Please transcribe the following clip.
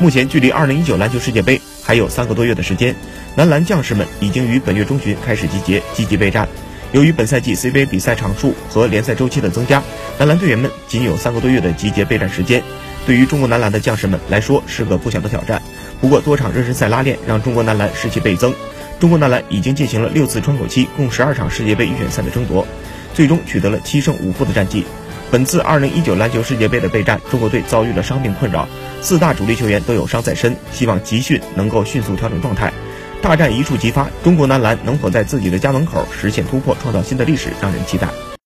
目前距离2019篮球世界杯还有三个多月的时间，男篮将士们已经于本月中旬开始集结，积极备战。由于本赛季 CBA 比赛场数和联赛周期的增加，男篮队员们仅有三个多月的集结备战时间，对于中国男篮的将士们来说是个不小的挑战。不过，多场热身赛拉练让中国男篮士气倍增。中国男篮已经进行了六次窗口期，共十二场世界杯预选赛的争夺，最终取得了七胜五负的战绩。本次二零一九篮球世界杯的备战，中国队遭遇了伤病困扰，四大主力球员都有伤在身，希望集训能够迅速调整状态。大战一触即发，中国男篮能否在自己的家门口实现突破，创造新的历史，让人期待。